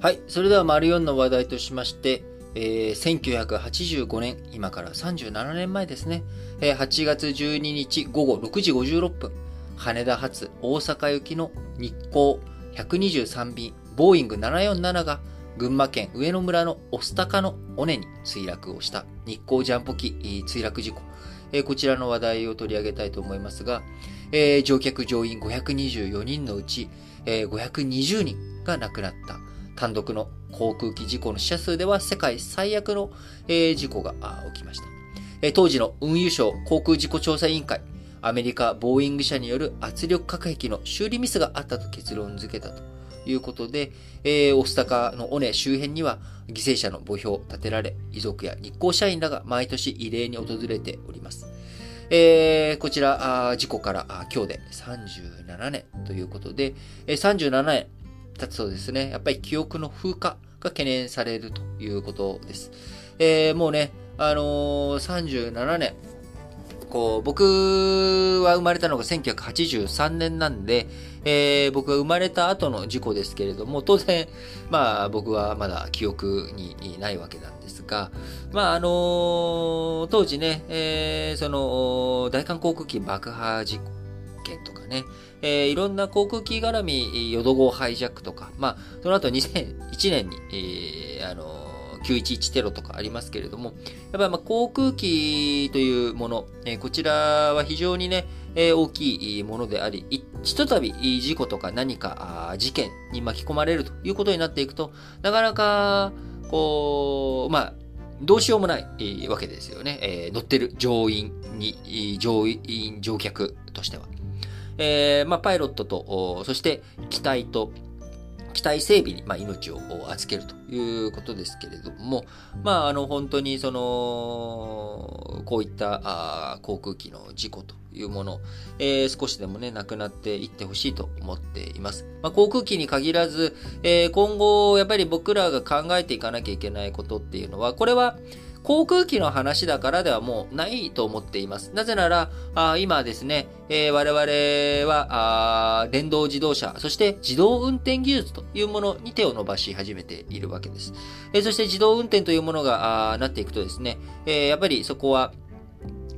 はい。それでは、丸4の話題としまして、えー、1985年、今から37年前ですね、えー、8月12日午後6時56分、羽田発大阪行きの日航123便、ボーイング747が群馬県上野村の御巣鷹の尾根に墜落をした日航ジャンポ機墜落事故、えー、こちらの話題を取り上げたいと思いますが、えー、乗客乗員524人のうち、えー、520人が亡くなった単独の航空機事故の死者数では世界最悪の、えー、事故が起きました。えー、当時の運輸省航空事故調査委員会、アメリカ・ボーイング社による圧力隔壁の修理ミスがあったと結論付けたということで、えー、オスタカの尾根周辺には犠牲者の墓標を建てられ、遺族や日光社員らが毎年慰霊に訪れております。えー、こちら、事故から今日で37年ということで、37年経つとですね、やっぱり記憶の風化が懸念されるということです。えー、もうね、あのー、37年、こう、僕は生まれたのが1983年なんで、えー、僕が生まれた後の事故ですけれども、当然、まあ僕はまだ記憶にないわけなんですが、まああのー、当時ね、えー、その、大韓航空機爆破事故件とかね、えー、いろんな航空機絡み、淀号ハイジャックとか、まあ、その後2001年に、えー、あの911テロとかありますけれども、やっぱりま航空機というもの、えー、こちらは非常にね、えー、大きいものであり、ひとたび事故とか何か事件に巻き込まれるということになっていくと、なかなか、こう、まあ、どうしようもないわけですよね。えー、乗ってる乗員に、乗員、乗客としては。えー、まあ、パイロットと、そして機体と、機体整備に、まあ、命を預けるということですけれども、まあ、あの、本当に、その、こういったあ航空機の事故というもの、えー、少しでもね、なくなっていってほしいと思っています。まあ、航空機に限らず、えー、今後、やっぱり僕らが考えていかなきゃいけないことっていうのは、これは、航空機の話だからではもうないと思っています。なぜなら、あ今ですね、えー、我々はあ電動自動車、そして自動運転技術というものに手を伸ばし始めているわけです。えー、そして自動運転というものがあなっていくとですね、えー、やっぱりそこは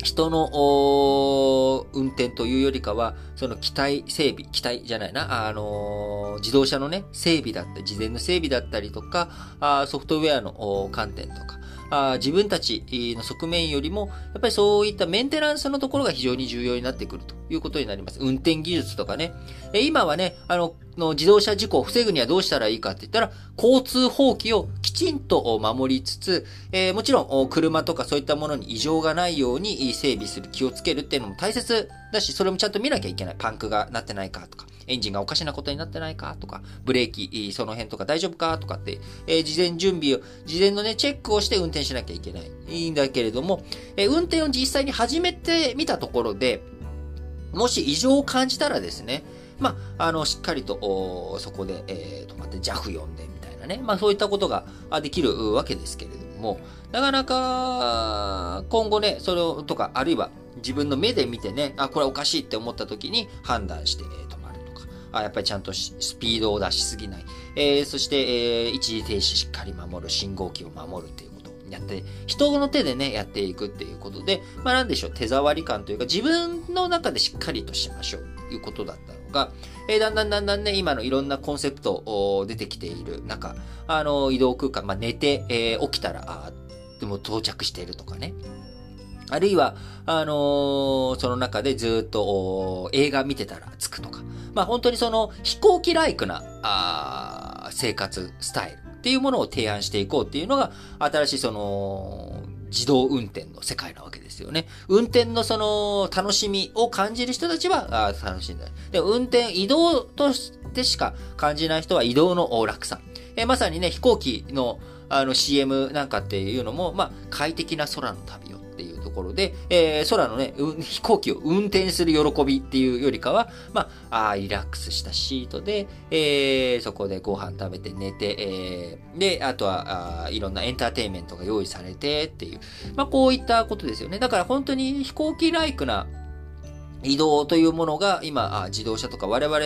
人の運転というよりかは、その機体整備、機体じゃないな、あのー、自動車のね、整備だった、事前の整備だったりとか、あソフトウェアの観点とか、あ自分たちの側面よりも、やっぱりそういったメンテナンスのところが非常に重要になってくるということになります。運転技術とかね。え今はね、あの、の自動車事故を防ぐにはどうしたらいいかって言ったら、交通法規をきちんと守りつつ、えー、もちろん車とかそういったものに異常がないように整備する、気をつけるっていうのも大切だし、それもちゃんと見なきゃいけない。パンクがなってないかとか、エンジンがおかしなことになってないかとか、ブレーキ、その辺とか大丈夫かとかって、えー、事前準備を、事前のね、チェックをして運転しなきゃいけない。いいんだけれども、えー、運転を実際に始めてみたところで、もし異常を感じたらですね、まあ、あの、しっかりと、そこで、えー、止まって JAF 呼んでみたいなね、まあ、そういったことができるわけですけれども、なかなか、今後ね、それを、とか、あるいは自分の目で見てね、あ、これおかしいって思った時に判断して、止まるとか、あやっぱりちゃんとスピードを出しすぎない、えー、そして、えー、一時停止しっかり守る、信号機を守るっていうことをやって、人の手でね、やっていくっていうことで、まあなんでしょう、手触り感というか、自分の中でしっかりとしましょうということだったのが、えー、だんだんだんだんね、今のいろんなコンセプト出てきている中、あの、移動空間、まあ寝て、えー、起きたら、あでも到着しているとかね。あるいは、あのー、その中でずっと映画見てたら着くとか。まあ本当にその飛行機ライクなあ生活スタイルっていうものを提案していこうっていうのが、新しいその、自動運転の世界なわけですよね。運転のその楽しみを感じる人たちはあ楽しんだ。で、運転、移動としてしか感じない人は移動の楽さ。えまさにね、飛行機のあの CM なんかっていうのも、まあ、快適な空の旅をころで、えー、空のね、飛行機を運転する喜びっていうよりかは、まあ、あリラックスしたシートで、えー、そこでご飯食べて寝て、えー、で、あとはあ、いろんなエンターテインメントが用意されてっていう、まあ、こういったことですよね。だから本当に飛行機ライクな移動というものが今、自動車とか我々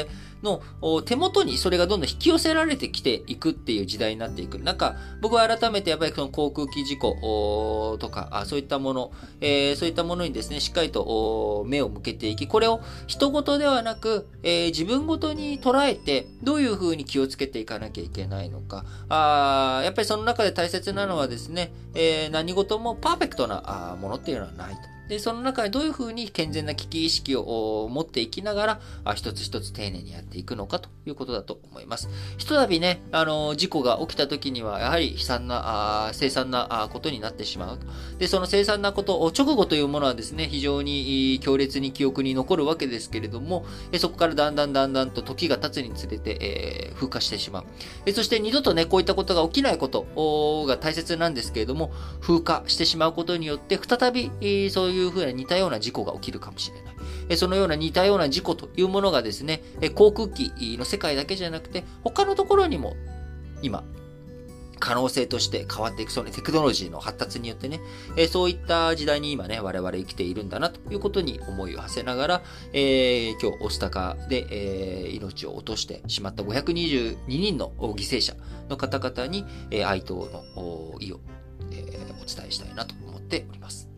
の手元にそれがどんどん引き寄せられてきていくっていう時代になっていく。なんか、僕は改めてやっぱりその航空機事故とか、そういったもの、え、そういったものにですね、しっかりと目を向けていき、これを人事ではなく、え、自分ごとに捉えて、どういうふうに気をつけていかなきゃいけないのか。あやっぱりその中で大切なのはですね、え、何事もパーフェクトなものっていうのはないと。で、その中でどういうふうに健全な危機意識を持っていきながら、あ一つ一つ丁寧にやっていくのかということだと思います。ひとたびね、あの、事故が起きた時には、やはり悲惨な、あ凄惨なことになってしまう。で、その凄惨なこと、直後というものはですね、非常に強烈に記憶に残るわけですけれども、そこからだんだんだんだんと時が経つにつれて、えー、風化してしまう。そして二度とね、こういったことが起きないことが大切なんですけれども、風化してしまうことによって、再び、そういういうふうな似たような事故が起きるかもしれない。そのような似たような事故というものがですね、航空機の世界だけじゃなくて、他のところにも今、可能性として変わっていく、そのテクノロジーの発達によってね、えそういった時代に今ね、我々生きているんだなということに思いを馳せながら、えー、今日、オスタカで、えー、命を落としてしまった522人の犠牲者の方々に、え、哀悼の意を、え、お伝えしたいなと思っております。